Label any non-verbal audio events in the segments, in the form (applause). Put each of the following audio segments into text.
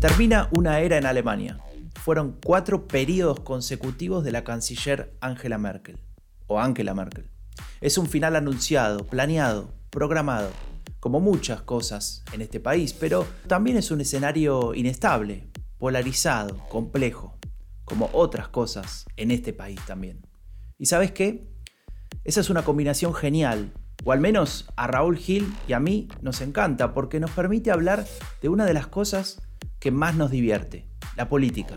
termina una era en Alemania. Fueron cuatro periodos consecutivos de la canciller Angela Merkel, o Angela Merkel. Es un final anunciado, planeado, programado, como muchas cosas en este país, pero también es un escenario inestable, polarizado, complejo, como otras cosas en este país también. ¿Y sabes qué? Esa es una combinación genial, o al menos a Raúl Gil y a mí nos encanta, porque nos permite hablar de una de las cosas que más nos divierte, la política.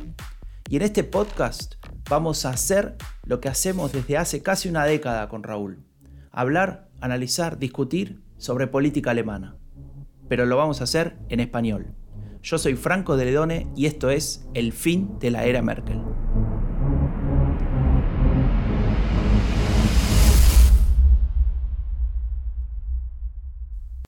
Y en este podcast vamos a hacer lo que hacemos desde hace casi una década con Raúl. Hablar, analizar, discutir sobre política alemana. Pero lo vamos a hacer en español. Yo soy Franco de Ledone y esto es El fin de la era Merkel.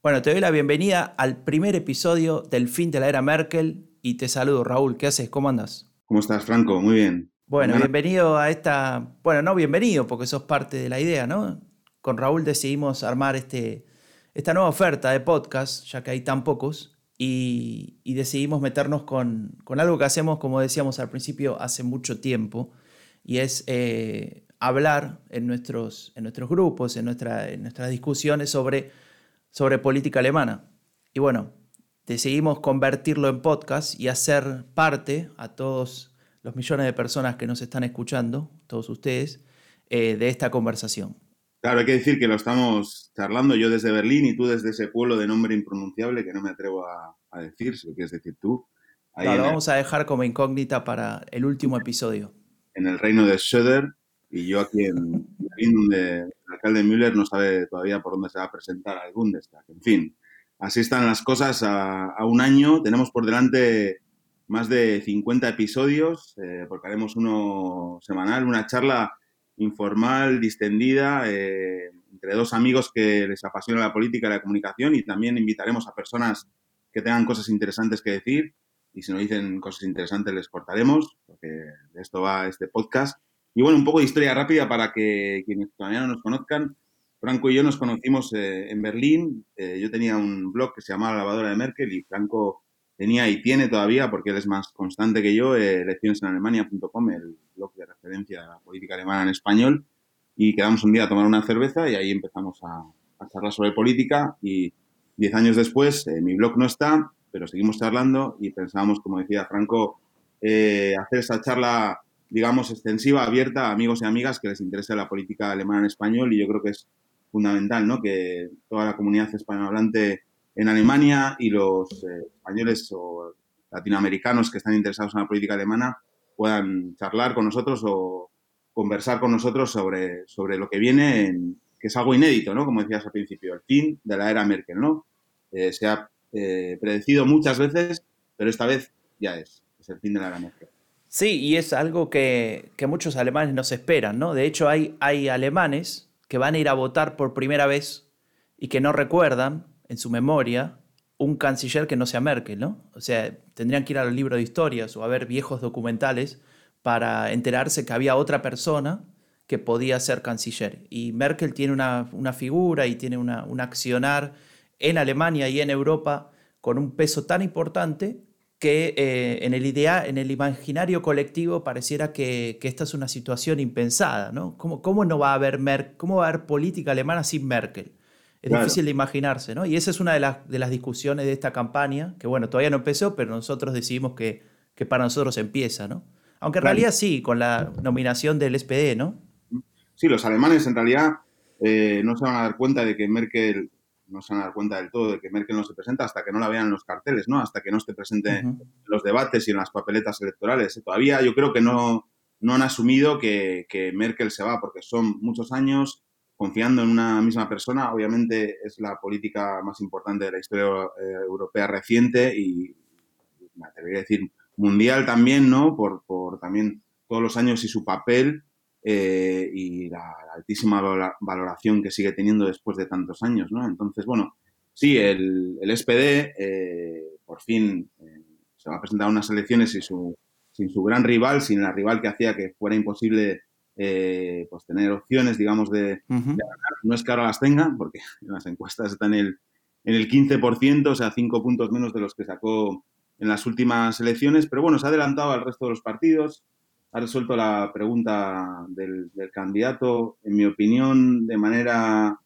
Bueno, te doy la bienvenida al primer episodio del fin de la era Merkel y te saludo, Raúl. ¿Qué haces? ¿Cómo andas? ¿Cómo estás, Franco? Muy bien. Bueno, bienvenido a esta. Bueno, no bienvenido porque sos parte de la idea, ¿no? Con Raúl decidimos armar este, esta nueva oferta de podcast, ya que hay tan pocos, y, decidimos meternos con, algo que hacemos, como decíamos al principio, hace mucho tiempo, y es eh, hablar en nuestros, en nuestros grupos, en, nuestra, en nuestras discusiones sobre sobre política alemana. Y bueno, decidimos convertirlo en podcast y hacer parte a todos los millones de personas que nos están escuchando, todos ustedes, eh, de esta conversación. Claro, hay que decir que lo estamos charlando yo desde Berlín y tú desde ese pueblo de nombre impronunciable que no me atrevo a, decir, si lo quieres decir tú. Ahí lo vamos a dejar como incógnita para el último episodio. En el reino de Schöder y yo aquí en Berlín, donde el alcalde Müller no sabe todavía por dónde se va a presentar al Bundestag. En fin, así están las cosas a, un año. Tenemos por delante más de 50 episodios, eh, porque haremos uno semanal, una charla informal, distendida, eh, entre dos amigos que les apasiona la política y la comunicación y también invitaremos a personas que tengan cosas interesantes que decir y si no dicen cosas interesantes les cortaremos, porque de esto va este podcast. Y bueno, un poco de historia rápida para que quienes todavía no nos conozcan. Franco y yo nos conocimos eh, en Berlín. Eh, yo tenía un blog que se llamaba La Lavadora de Merkel y Franco tenía y tiene todavía, porque él es más constante que yo, eh, eleccionesenalemania.com, el blog de referencia a la política alemana en español. Y quedamos un día a tomar una cerveza y ahí empezamos a, a charlar sobre política. Y diez años después, mi blog no está, pero seguimos charlando y pensábamos, como decía Franco, hacer esa charla digamos, extensiva, abierta a amigos y amigas que les interese la política alemana en español y yo creo que es fundamental, ¿no? Que toda la comunidad hispanohablante en Alemania y los eh, españoles o latinoamericanos que están interesados en la política alemana puedan charlar con nosotros o conversar con nosotros sobre, sobre lo que viene, que es algo inédito, ¿no? Como decías al principio, el fin de la era Merkel, ¿no? Eh, se ha eh, predecido muchas veces, pero esta vez ya es, es el fin de la era Merkel. Sí, y es algo que, muchos alemanes no esperan, ¿no? De hecho, hay, hay alemanes que van a ir a votar por primera vez y que no recuerdan en su memoria un canciller que no sea Merkel, ¿no? O sea, tendrían que ir a los libros de historias o a ver viejos documentales para enterarse que había otra persona que podía ser canciller. Y Merkel tiene una, figura y tiene una, un accionar en Alemania y en Europa con un peso tan importante que eh, en, el idea, en el imaginario colectivo pareciera que, esta es una situación impensada. ¿no? ¿Cómo, cómo no va a haber ¿Cómo va a haber política alemana sin Merkel? Es difícil de imaginarse, ¿no? Y esa es una de las, de las discusiones de esta campaña, que bueno, todavía no empezó, pero nosotros decidimos que, que para nosotros empieza, ¿no? Aunque en realidad sí, con la nominación del SPD, ¿no? Sí, los alemanes en realidad eh, no se van a dar cuenta de que Merkel no se van a dar cuenta del todo de que Merkel no se presenta hasta que no la vean en los carteles, ¿no? Hasta que no esté presente en los debates y en las papeletas electorales. Todavía yo creo que no, no han asumido que, Merkel se va, porque son muchos años confiando en una misma persona. Obviamente es la política más importante de la historia eh, europea reciente y, me atrevería a decir, mundial también, ¿no? Por, por también todos los años y su papel eh, y la, altísima valoración que sigue teniendo después de tantos años, ¿no? Entonces, bueno, sí, el, el SPD eh, por fin eh, se va a presentar a unas elecciones sin su, sin su gran rival, sin la rival que hacía que fuera imposible pues tener opciones, digamos, de, ganar. No es que ahora las tengan, porque en (laughs) las encuestas están en el, en el 15%, o sea, cinco puntos menos de los que sacó en las últimas elecciones, pero bueno, se ha adelantado al resto de los partidos, ha resuelto la pregunta del, candidato, en mi opinión, de manera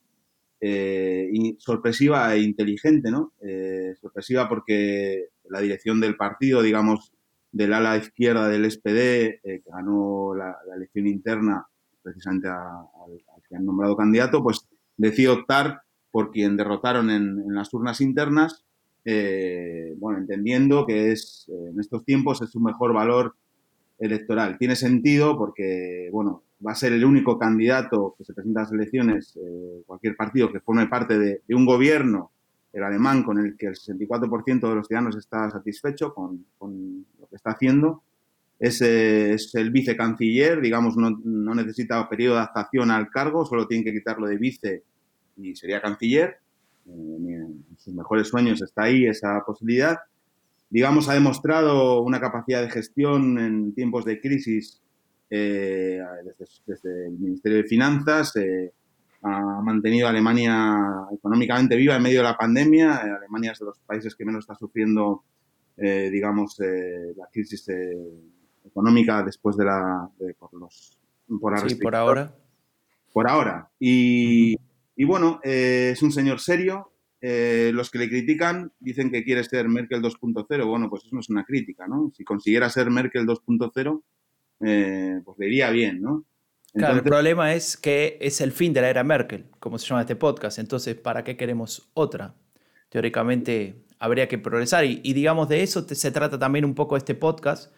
eh, sorpresiva e inteligente, ¿no? Eh, sorpresiva porque la dirección del partido, digamos, del ala izquierda del SPD, que ganó la, elección interna precisamente al que han nombrado candidato, pues decidió optar por quien derrotaron en, las urnas internas, eh, bueno, entendiendo que es en estos tiempos es su mejor valor electoral. Tiene sentido porque, bueno, va a ser el único candidato que se presenta a las elecciones, eh, cualquier partido que forme parte de, un gobierno, el alemán, con el que el 64% de los ciudadanos está satisfecho con, lo que está haciendo. Es, es el vicecanciller, digamos, no, no necesita periodo de adaptación al cargo, solo tiene que quitarlo de vice y sería canciller. Eh, en sus mejores sueños está ahí esa posibilidad. Digamos, ha demostrado una capacidad de gestión en tiempos de crisis eh, desde, el Ministerio de Finanzas. Eh, ha mantenido a Alemania económicamente viva en medio de la pandemia. Alemania es de los países que menos está sufriendo, digamos, la crisis económica después de la... por los, por, sí, por ahora. Por ahora. Y, y bueno, eh, es un señor serio. Eh, los que le critican dicen que quiere ser Merkel 2.0. Bueno, pues eso no es una crítica, ¿no? Si consiguiera ser Merkel 2.0, eh, pues le iría bien, ¿no? claro, el problema es que es el fin de la era Merkel, como se llama este podcast. Entonces, ¿para qué queremos otra? Teóricamente habría que progresar. Y, digamos, de eso se trata también un poco este podcast,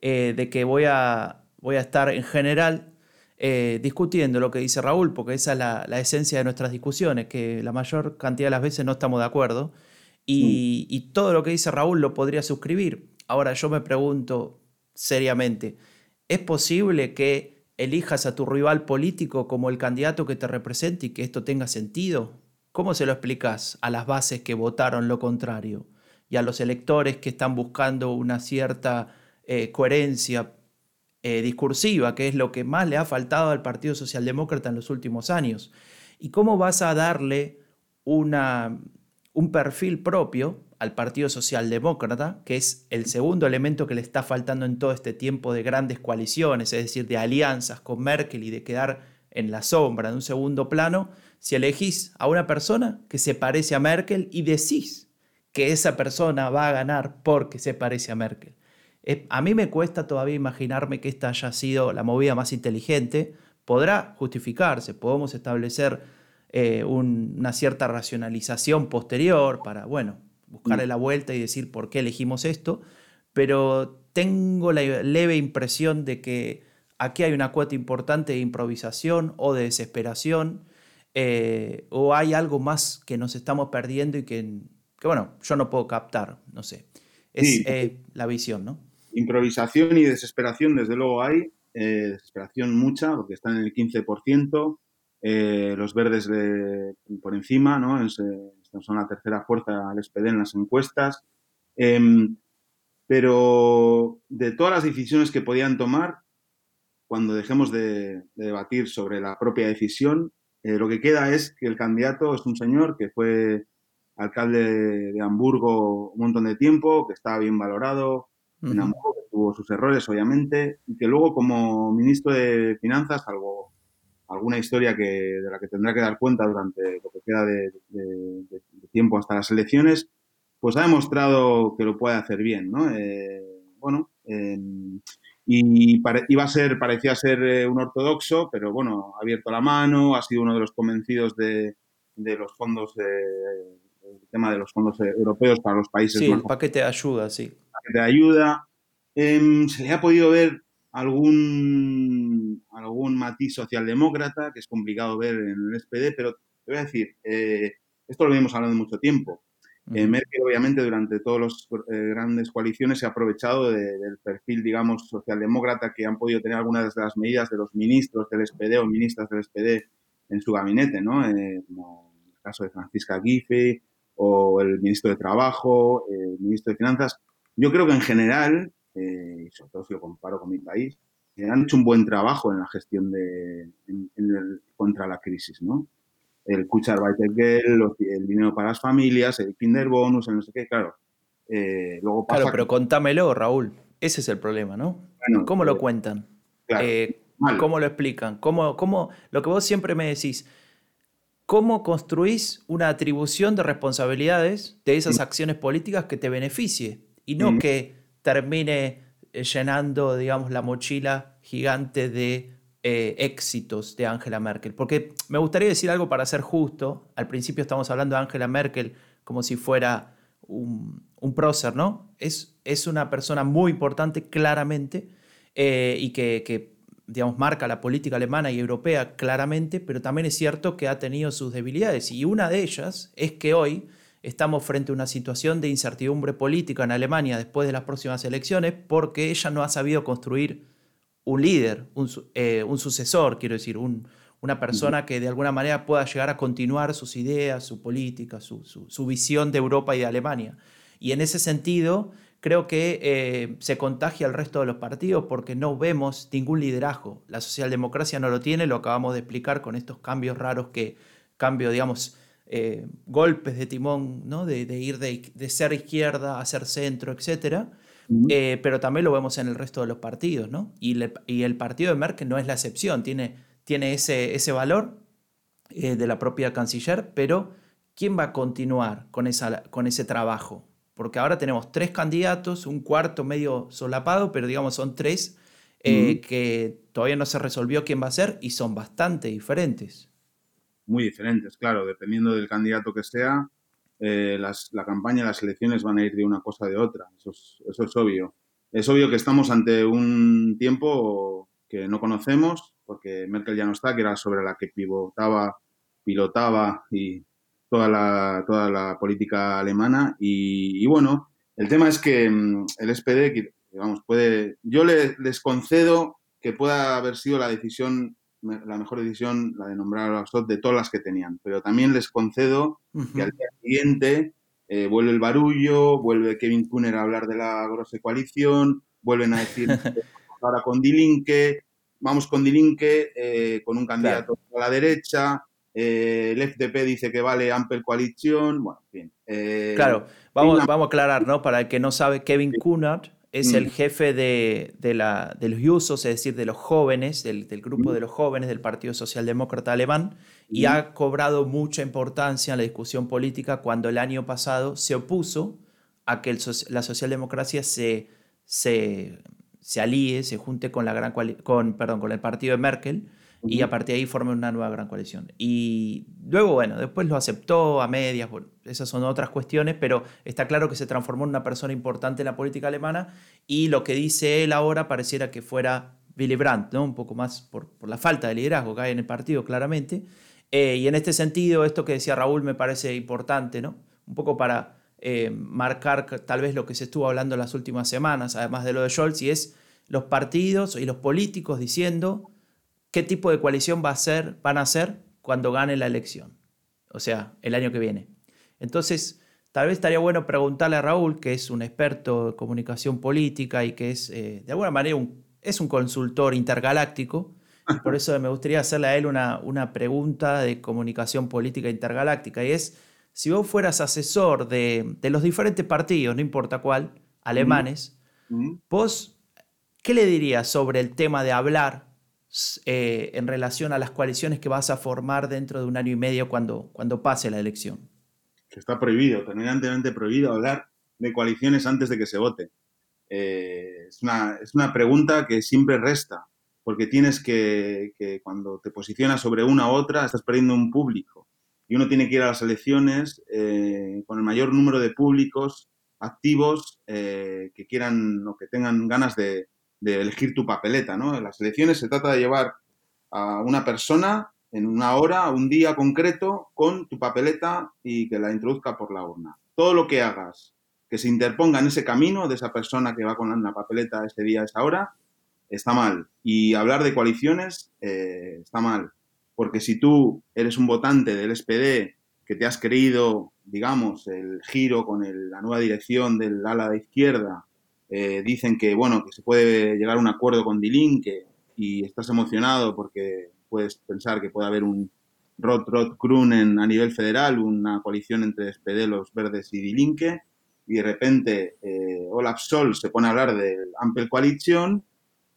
de que voy a, voy a estar en general eh, discutiendo lo que dice Raúl, porque esa es la, esencia de nuestras discusiones, que la mayor cantidad de las veces no estamos de acuerdo. Y, mm. y, todo lo que dice Raúl lo podría suscribir. Ahora yo me pregunto seriamente, ¿es posible que elijas a tu rival político como el candidato que te represente y que esto tenga sentido? ¿Cómo se lo explicas a las bases que votaron lo contrario y a los electores que están buscando una cierta eh, coherencia eh, discursiva, que es lo que más le ha faltado al Partido Socialdemócrata en los últimos años. ¿Y cómo vas a darle una, un perfil propio al Partido Socialdemócrata, que es el segundo elemento que le está faltando en todo este tiempo de grandes coaliciones, es decir, de alianzas con Merkel y de quedar en la sombra, en un segundo plano, si elegís a una persona que se parece a Merkel y decís que esa persona va a ganar porque se parece a Merkel a mí me cuesta todavía imaginarme que esta haya sido la movida más inteligente. Podrá justificarse, podemos establecer eh, una cierta racionalización posterior para, bueno, buscarle mm. la vuelta y decir por qué elegimos esto, pero tengo la leve impresión de que aquí hay una cuota importante de improvisación o de desesperación, eh, o hay algo más que nos estamos perdiendo y que, bueno, yo no puedo captar, no sé. Es eh, la visión, ¿no? Improvisación y desesperación, desde luego hay, eh, desesperación mucha, porque están en el 15%, eh, los verdes por encima, ¿no? Eh, son la tercera fuerza al SPD en las encuestas. Em, pero de todas las decisiones que podían tomar, cuando dejemos de, debatir sobre la propia decisión, lo que queda es que el candidato es un señor que fue alcalde de Hamburgo un montón de tiempo, que está bien valorado, en Hamburgo, que tuvo sus errores, obviamente, y que luego como ministro de Finanzas, algo, alguna historia que, de la que tendrá que dar cuenta durante lo que queda de, tiempo hasta las elecciones, pues ha demostrado que lo puede hacer bien, ¿no? Eh, bueno, em, y iba a ser, parecía ser eh, un ortodoxo, pero bueno, ha abierto la mano, ha sido uno de los convencidos de, los fondos, el tema de los fondos europeos para los países. Sí, el paquete de ayuda, sí de ayuda. Em, se le ha podido ver algún, algún matiz socialdemócrata, que es complicado ver en el SPD, pero te voy a decir, eh, esto lo venimos hablando mucho tiempo. Eh, Merkel, obviamente, durante todas las eh, grandes coaliciones se ha aprovechado del perfil, digamos, socialdemócrata que han podido tener algunas de las medidas de los ministros del SPD o ministras del SPD en su gabinete, ¿no? como el caso de Francisca Giffey o el ministro de Trabajo, el ministro de Finanzas. Yo creo que en general, eh, y sobre todo si lo comparo con mi país, eh, han hecho un buen trabajo en la gestión de, contra la crisis, ¿no? El Kucharbeitergeld, el dinero para las familias, el Kinderbonus, el no sé qué, claro. Eh, luego pasa claro, pero contámelo, Raúl. Ese es el problema, ¿no? ¿Cómo lo cuentan? ¿Cómo lo explican? ¿Cómo, ¿Cómo, lo que vos siempre me decís, cómo construís una atribución de responsabilidades de esas acciones políticas que te beneficie y no que termine eh, llenando, digamos, la mochila gigante de eh, éxitos de Angela Merkel. Porque me gustaría decir algo para ser justo. Al principio estamos hablando de Angela Merkel como si fuera un, prócer, ¿no? Es, es una persona muy importante, claramente, eh, y que, que digamos, marca la política alemana y europea claramente, pero también es cierto que ha tenido sus debilidades. Y una de ellas es que hoy estamos frente a una situación de incertidumbre política en Alemania después de las próximas elecciones porque ella no ha sabido construir un líder, un, eh, sucesor, quiero decir, una persona que de alguna manera pueda llegar a continuar sus ideas, su política, su, su visión de Europa y de Alemania. Y en ese sentido, creo que eh, se contagia al resto de los partidos porque no vemos ningún liderazgo. La socialdemocracia no lo tiene, lo acabamos de explicar con estos cambios raros que, cambio, digamos, eh, golpes de timón, ¿no? de, ir de, ser izquierda a ser centro, etc. Eh, pero también lo vemos en el resto de los partidos. ¿no? Y, el partido de Merkel no es la excepción, tiene, tiene ese, ese valor de la propia canciller, pero ¿quién va a continuar con, esa, con ese trabajo? Porque ahora tenemos tres candidatos, un cuarto medio solapado, pero digamos son tres eh, que todavía no se resolvió quién va a ser y son bastante diferentes. Muy diferentes, claro, dependiendo del candidato que sea, eh, la campaña las elecciones van a ir de una cosa de otra, eso es, obvio. Es obvio que estamos ante un tiempo que no conocemos, porque Merkel ya no está, que era sobre la que pivotaba, pilotaba y toda la, toda la política alemana. Y, bueno, el tema es que mm, el SPD, vamos, puede. Yo les concedo que pueda haber sido la decisión, la mejor decisión, la de nombrar a SOT de todas las que tenían. Pero también les concedo que al día siguiente eh, vuelve el barullo, vuelve Kevin Kuhner a hablar de la grosse coalición, vuelven a decir (laughs) ahora con Dilinque, vamos con Dilinque, eh, con un candidato a la derecha, eh, el FDP dice que vale Ampel Coalición, bueno, en fin. Eh, claro, vamos, vamos a aclarar, ¿no? Para el que no sabe, Kevin Kunert es el mm. jefe de, la, de, los usos, es decir, de los jóvenes, del, grupo mm. de los jóvenes del Partido Socialdemócrata Alemán, y mm. ha cobrado mucha importancia en la discusión política cuando el año pasado se opuso a que la socialdemocracia se, se, se alíe, se junte con, la gran con, perdón, con el partido de Merkel y a partir de ahí formen una nueva gran coalición. Y luego, bueno, después lo aceptó a medias, bueno, esas son otras cuestiones, pero está claro que se transformó en una persona importante en la política alemana y lo que dice él ahora pareciera que fuera Willy Brandt, ¿no? un poco más por, por la falta de liderazgo que hay en el partido, claramente. Eh, y en este sentido, esto que decía Raúl me parece importante, ¿no? un poco para eh, marcar tal vez lo que se estuvo hablando en las últimas semanas, además de lo de Scholz, y es los partidos y los políticos diciendo qué tipo de coalición va a ser, van a ser cuando gane la elección, o sea, el año que viene. Entonces, tal vez estaría bueno preguntarle a Raúl, que es un experto en comunicación política y que es, eh, de alguna manera, un, es un consultor intergaláctico, y por eso me gustaría hacerle a él una, una pregunta de comunicación política intergaláctica, y es, si vos fueras asesor de, de los diferentes partidos, no importa cuál, alemanes, vos, ¿qué le dirías sobre el tema de hablar eh, en relación a las coaliciones que vas a formar dentro de un año y medio cuando, cuando pase la elección? Que está prohibido, terminantemente prohibido hablar de coaliciones antes de que se vote. Eh, es, una, es, una, pregunta que siempre resta, porque tienes que, que, cuando te posicionas sobre una u otra, estás perdiendo un público. Y uno tiene que ir a las elecciones eh, con el mayor número de públicos activos que quieran o que tengan ganas de, de elegir tu papeleta, ¿no? En las elecciones se trata de llevar a una persona en una hora, un día concreto, con tu papeleta y que la introduzca por la urna. Todo lo que hagas que se interponga en ese camino de esa persona que va con la papeleta ese día, esa hora, está mal. Y hablar de coaliciones eh, está mal. Porque si tú eres un votante del SPD que te has creído, digamos, el giro con la nueva dirección del ala de izquierda eh, dicen que, bueno, que se puede llegar a un acuerdo con Dilinque y estás emocionado porque puedes pensar que puede haber un Rot Rot Krunen a nivel federal, una coalición entre SPD, los Verdes y Dilinque. y de repente eh, Olaf Scholz se pone a hablar de Ampel Coalition,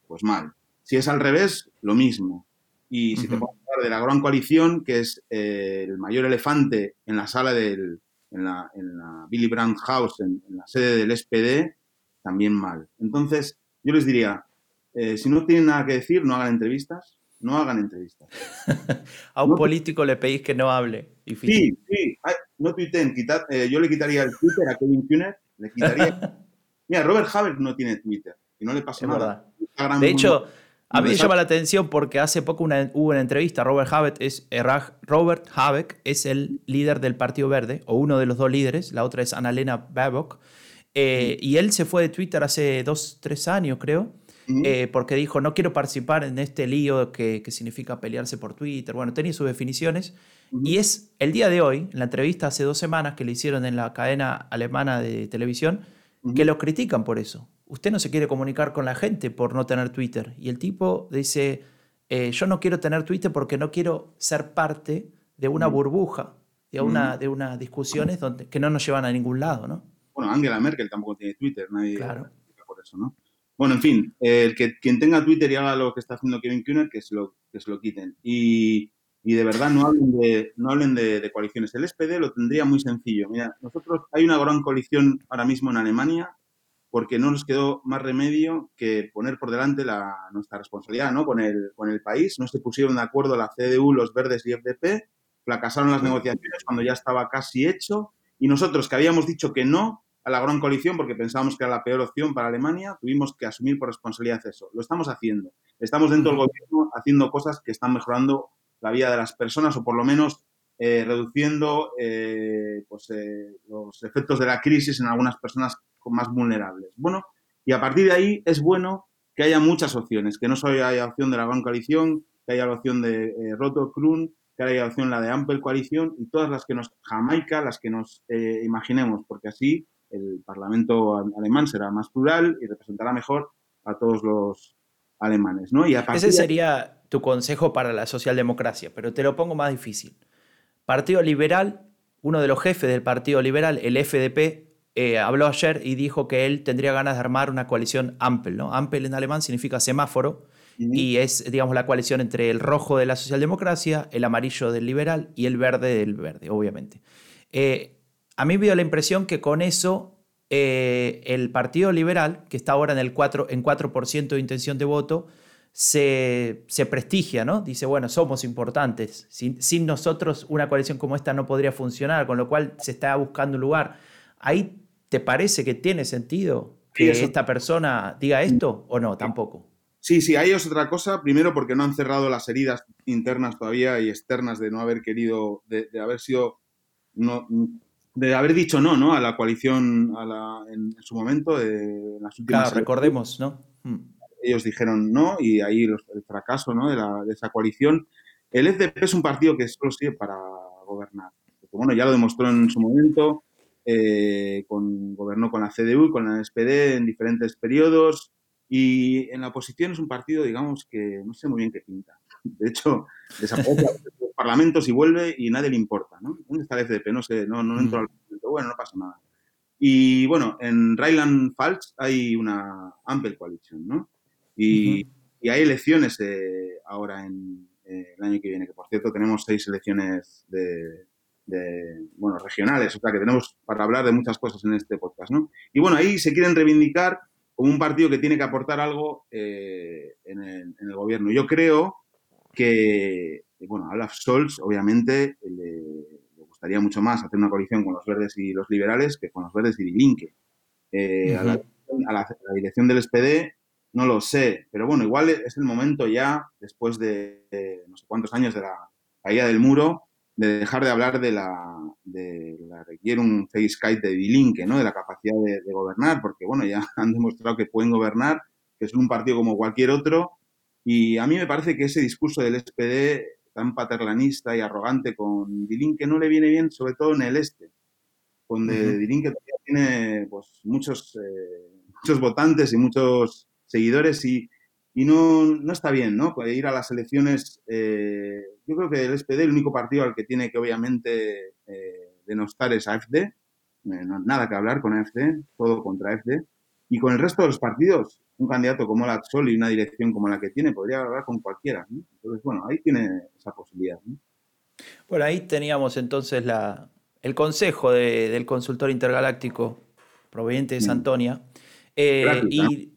pues mal. Si es al revés, lo mismo. Y si te pones a hablar de la Gran Coalición, que es eh, el mayor elefante en la sala del, en la, en la Billy Brandt House, en, la sede del SPD, también mal. Entonces, yo les diría, eh, si no tienen nada que decir, no hagan entrevistas, no hagan entrevistas. (laughs) a un político le pedís que no hable. Sí, sí, no tuiteen, eh, yo le quitaría el Twitter a Kevin Kuhner, le quitaría... (laughs) Mira, Robert Haber no tiene Twitter y no le pasa nada. De hecho, a mí me llama la atención porque hace poco hubo una entrevista, Robert Habeck es, eh, Robert Habeck es el líder del Partido Verde, o uno de los dos líderes, la otra es Annalena Baerbock, eh, y él se fue de Twitter hace dos, tres años, creo, eh, porque dijo, no quiero participar en este lío que, significa pelearse por Twitter. Bueno, tenía sus definiciones. Y es el día de hoy, en la entrevista hace dos semanas que le hicieron en la cadena alemana de televisión, que lo critican por eso usted no se quiere comunicar con la gente por no tener Twitter. Y el tipo dice, eh, yo no quiero tener Twitter porque no quiero ser parte de una burbuja, de una, de unas discusiones donde, que no nos llevan a ningún lado, ¿no? Bueno, Angela Merkel tampoco tiene Twitter, nadie claro. por eso, ¿no? Bueno, en fin, el que quien tenga Twitter y haga lo que está haciendo Kevin Kuhner, que se lo, que se lo quiten. Y, y de verdad no hablen de, no hablen de, de, coaliciones. El SPD lo tendría muy sencillo. Mira, nosotros hay una gran coalición ahora mismo en Alemania porque no nos quedó más remedio que poner por delante la, nuestra responsabilidad ¿no? con, el, con el país. No se pusieron de acuerdo la CDU, los Verdes y FDP, fracasaron las negociaciones cuando ya estaba casi hecho y nosotros que habíamos dicho que no a la gran coalición porque pensábamos que era la peor opción para Alemania, tuvimos que asumir por responsabilidad eso. Lo estamos haciendo. Estamos dentro del gobierno haciendo cosas que están mejorando la vida de las personas o por lo menos eh, reduciendo eh, pues, eh, los efectos de la crisis en algunas personas más vulnerables. Bueno, y a partir de ahí es bueno que haya muchas opciones, que no solo haya opción de la Gran Coalición, que haya la opción de Roto Krun, que la opción la de Ampel Coalición y todas las que nos, Jamaica, las que nos imaginemos, porque así el Parlamento alemán será más plural y representará mejor a todos los alemanes. ¿no? Y Ese sería tu consejo para la socialdemocracia, pero te lo pongo más difícil. Partido Liberal, uno de los jefes del Partido Liberal, el FDP, eh, habló ayer y dijo que él tendría ganas de armar una coalición Ampel. ¿no? Ampel en alemán significa semáforo y es, digamos, la coalición entre el rojo de la socialdemocracia, el amarillo del liberal y el verde del verde, obviamente. Eh, a mí me dio la impresión que con eso eh, el Partido Liberal, que está ahora en el 4%, en 4 de intención de voto, se, prestigia, ¿no? Dice, bueno, somos importantes. Sin, nosotros una coalición como esta no podría funcionar, con lo cual se está buscando un lugar. ¿Ahí te parece que tiene sentido que esta persona diga esto o no? Tampoco. Sí, sí, ahí es otra cosa. Primero porque no han cerrado las heridas internas todavía y externas de no haber querido, de, haber sido, no, de haber dicho no, ¿no? A la coalición en, su momento, de, las últimas. Claro, recordemos, ¿no? Hmm ellos dijeron no y ahí el fracaso ¿no? de, la, de, esa coalición. El FDP es un partido que solo sirve para gobernar. bueno, ya lo demostró en su momento, eh, con, gobernó con la CDU, con la SPD en diferentes periodos y en la oposición es un partido, digamos, que no sé muy bien qué pinta. De hecho, desaparece (laughs) los parlamentos y vuelve y nadie le importa. ¿no? ¿Dónde está el FDP? No sé, no, no entro al Bueno, no pasa nada. Y bueno, en Rheinland-Pfalz hay una Ampel Coalition, ¿no? Y, hay elecciones eh, ahora en eh, el año que viene, que por cierto tenemos seis elecciones de, bueno, regionales, o sea que tenemos para hablar de muchas cosas en este podcast, ¿no? Y bueno, ahí se quieren reivindicar como un partido que tiene que aportar algo eh, en, el, gobierno. Yo creo que, bueno, a Olaf Scholz obviamente le, gustaría mucho más hacer una coalición con los verdes y los liberales que con los verdes y a, la, a, la, dirección del SPD no lo sé, pero bueno, igual es el momento ya, después de, no sé cuántos años de la caída del muro, de dejar de hablar de la, de la Regierung Fähigkeit de Dilinque, ¿no? De la capacidad de, gobernar, porque bueno, ya (laughs) han demostrado que pueden gobernar, que son un partido como cualquier otro, y a mí me parece que ese discurso del SPD tan paternalista y arrogante con Dilinque no le viene bien, sobre todo en el este, donde uh todavía tiene pues, muchos, eh, muchos votantes y muchos seguidores y, y no, no, está bien, ¿no? Puede ir a las elecciones, eh, yo creo que el SPD, el único partido al que tiene que obviamente eh, denostar es AFD, nada que hablar con AFD, todo contra AFD. Y con el resto de los partidos, un candidato como la Sol y una dirección como la que tiene, podría hablar con cualquiera. Entonces, bueno, ahí tiene esa posibilidad. Bueno, ahí teníamos entonces la, el consejo del consultor intergaláctico proveniente de Santonia. Eh, y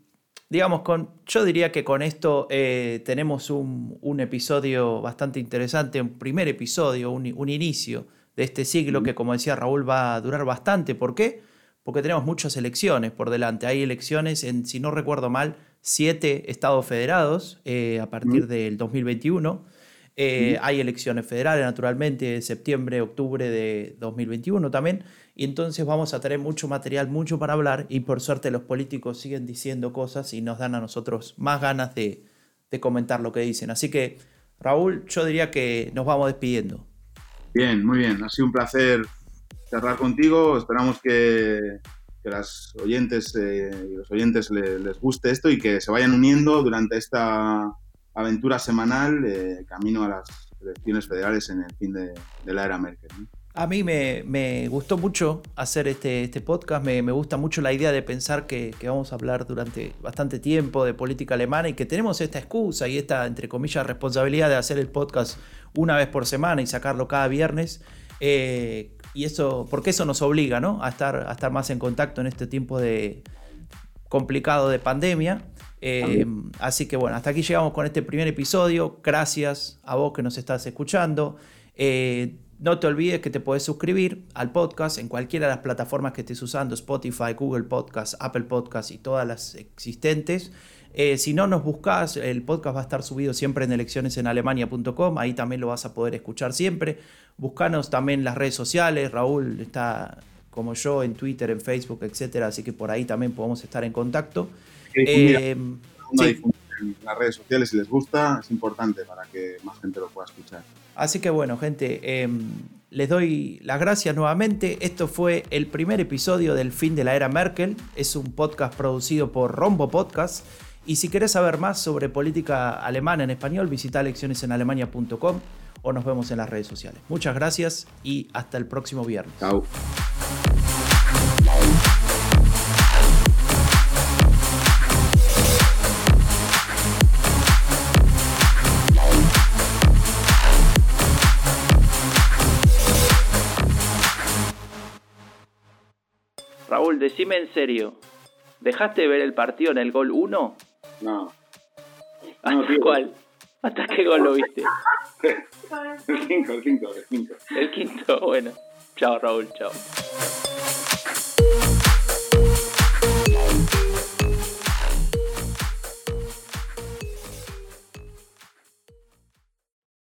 digamos, con, yo diría que con esto eh, tenemos un, episodio bastante interesante, un primer episodio, un, inicio de este siglo que, como decía Raúl, va a durar bastante. ¿Por qué? Porque tenemos muchas elecciones por delante. Hay elecciones en, si no recuerdo mal, siete estados federados eh, a partir del 2021. Eh, hay elecciones federales, naturalmente, septiembre, octubre de 2021 también. Y entonces vamos a tener mucho material, mucho para hablar. Y por suerte los políticos siguen diciendo cosas y nos dan a nosotros más ganas de, comentar lo que dicen. Así que, Raúl, yo diría que nos vamos despidiendo. Bien, muy bien. Ha sido un placer cerrar contigo. Esperamos que, que las oyentes eh, y los oyentes les guste esto y que se vayan uniendo durante esta aventura semanal de camino a las elecciones federales en el fin de, la era Merkel. A mí me, gustó mucho hacer este, este podcast, me, gusta mucho la idea de pensar que, vamos a hablar durante bastante tiempo de política alemana y que tenemos esta excusa y esta, entre comillas, responsabilidad de hacer el podcast una vez por semana y sacarlo cada viernes. Eh, y eso, porque eso nos obliga ¿no? a, estar, a estar más en contacto en este tiempo de complicado de pandemia. Eh, así que bueno, hasta aquí llegamos con este primer episodio. Gracias a vos que nos estás escuchando. Eh, no te olvides que te puedes suscribir al podcast en cualquiera de las plataformas que estés usando, Spotify, Google Podcast, Apple Podcast y todas las existentes. Eh, si no nos buscas, el podcast va a estar subido siempre en eleccionesenalemania.com, ahí también lo vas a poder escuchar siempre. Buscanos también en las redes sociales, Raúl está como yo en Twitter, en Facebook, etcétera, así que por ahí también podemos estar en contacto. Eh, en las redes sociales si les gusta, es importante para que más gente lo pueda escuchar. Así que bueno, gente, em, les doy las gracias nuevamente. Esto fue el primer episodio del fin de la era Merkel. Es un podcast producido por Rombo Podcast. Y si querés saber más sobre política alemana en español, visita leccionesenalemania.com o nos vemos en las redes sociales. Muchas gracias y hasta el próximo viernes. Chao. Decime en serio, ¿dejaste de ver el partido en el gol 1? No. (laughs) ¿Hasta cuál? ¿Hasta qué gol lo viste? (laughs) el 5, el 5, el 5. El quinto, bueno. Chao Raúl, chao.